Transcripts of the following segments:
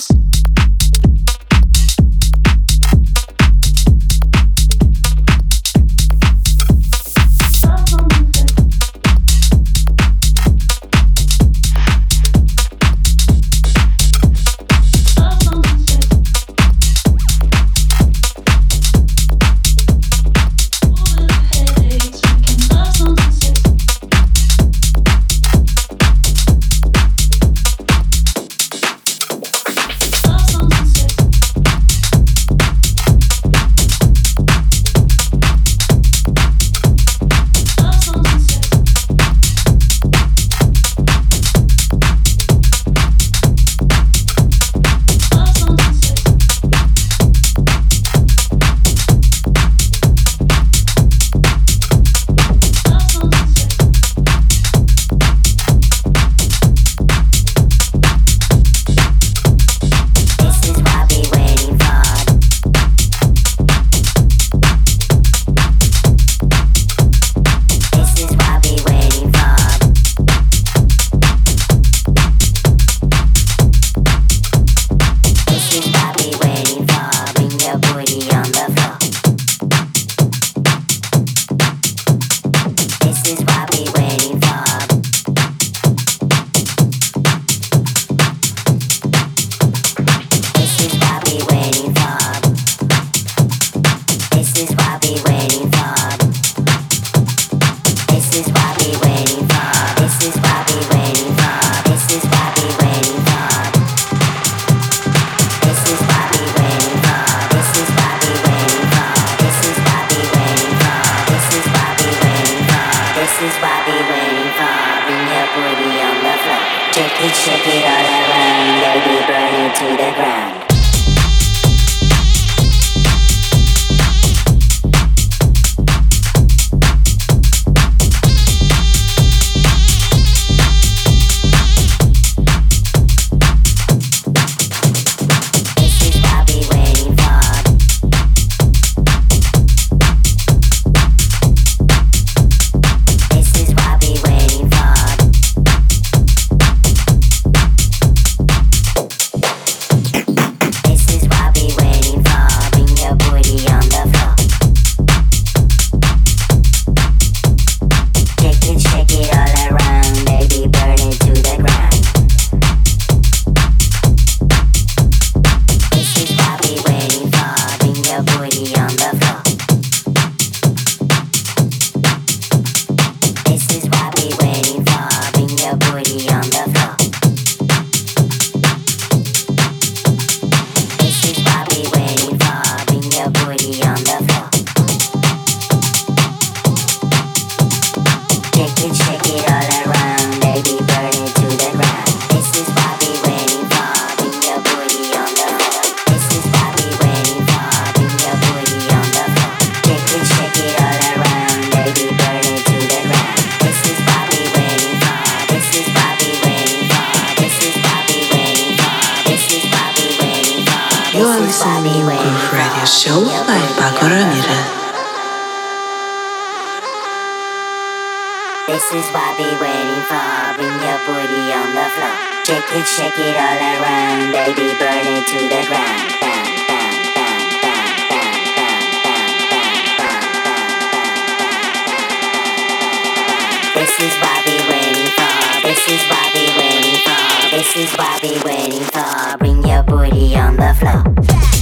sex. This is what I be waiting for. Bring your booty on the floor. Shake it, shake it all around. Baby, burn it to the ground. This is what I be waiting for. This is what I be waiting for. This is what I be waiting for. Bring your booty on the floor.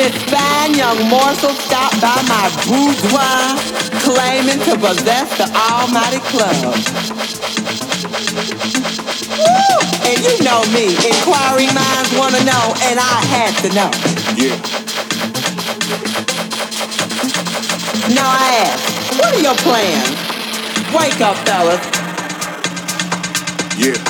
This fine young morsel stopped by my boudoir, claiming to possess the almighty club. Woo! And you know me, inquiring minds wanna know, and I had to know. Yeah. Now I ask, what are your plans? Wake up, fellas. Yeah.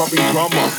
clubbing drummer.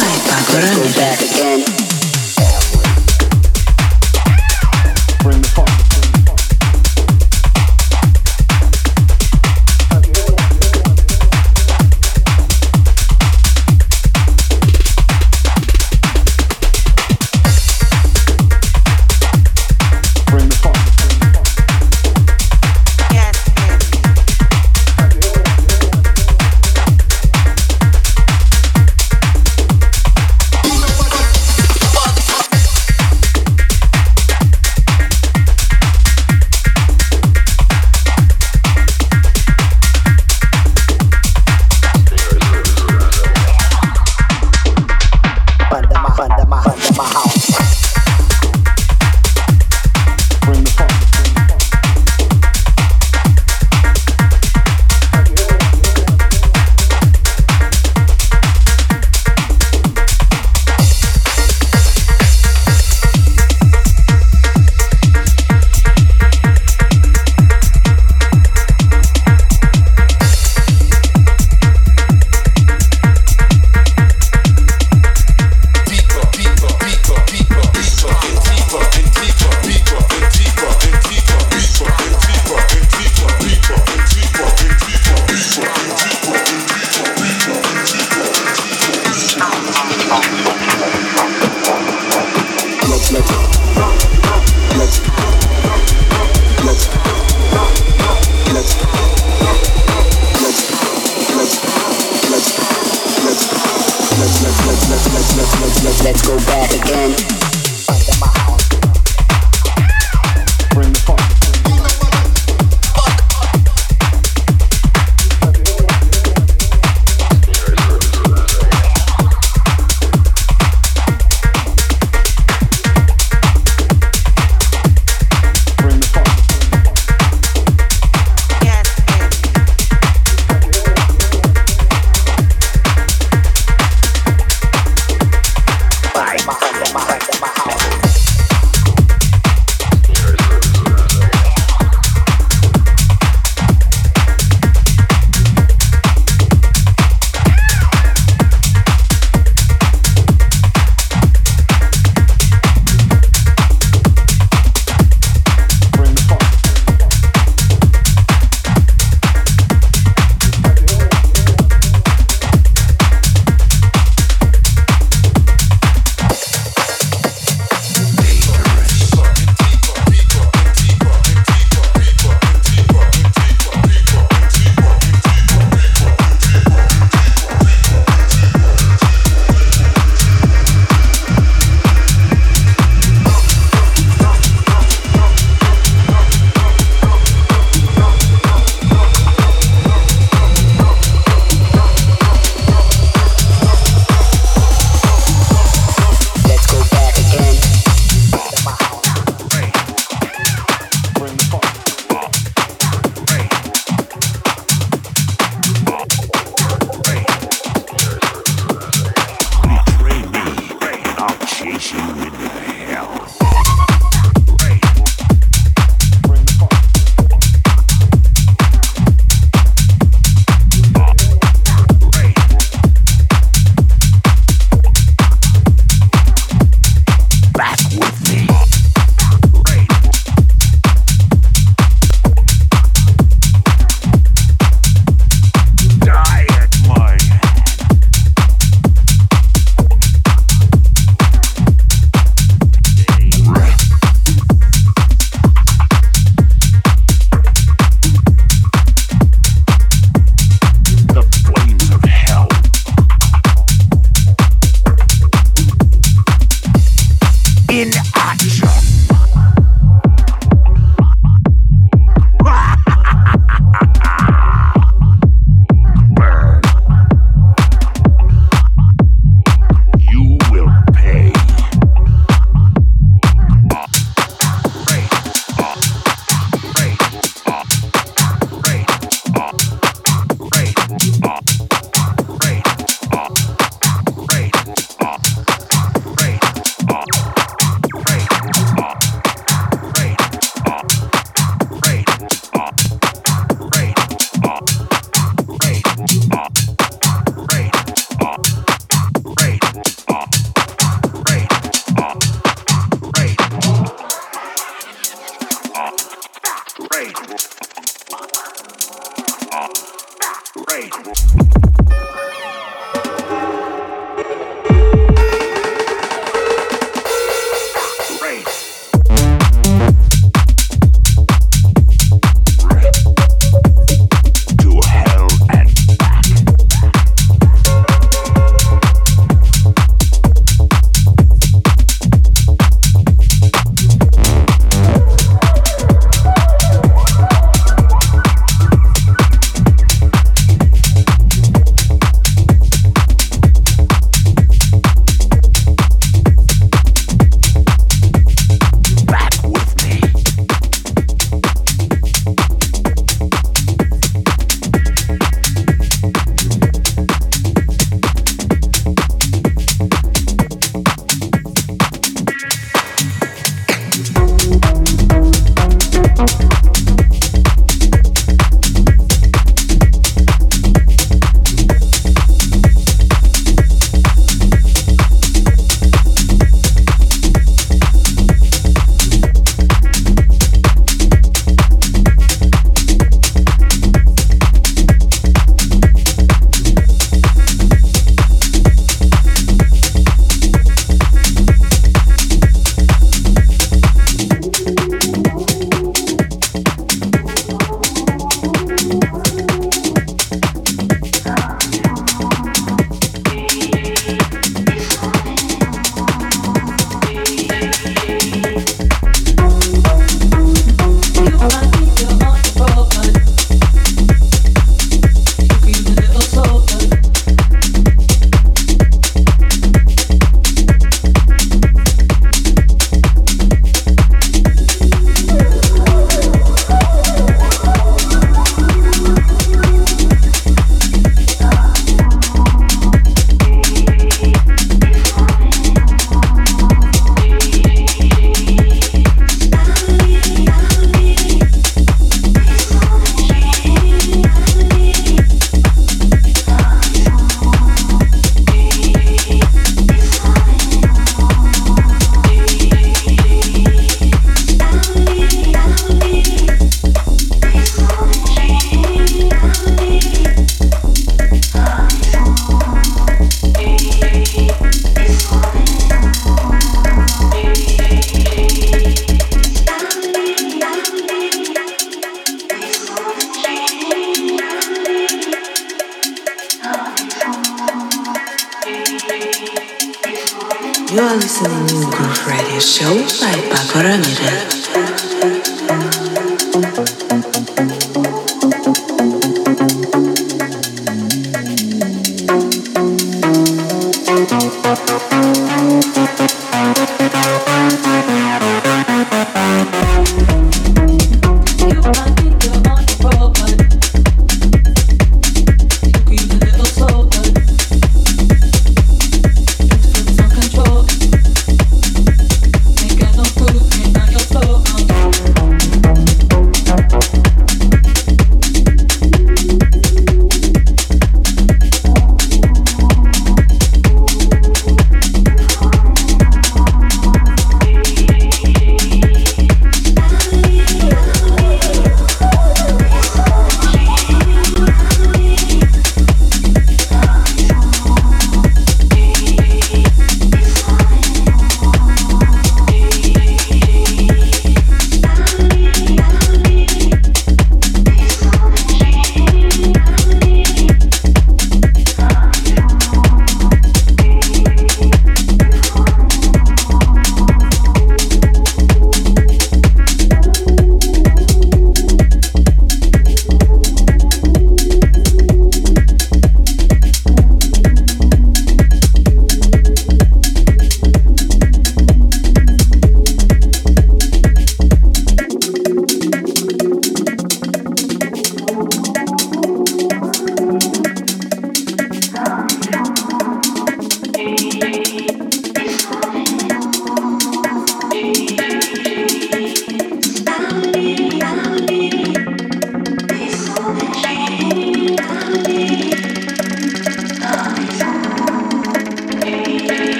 My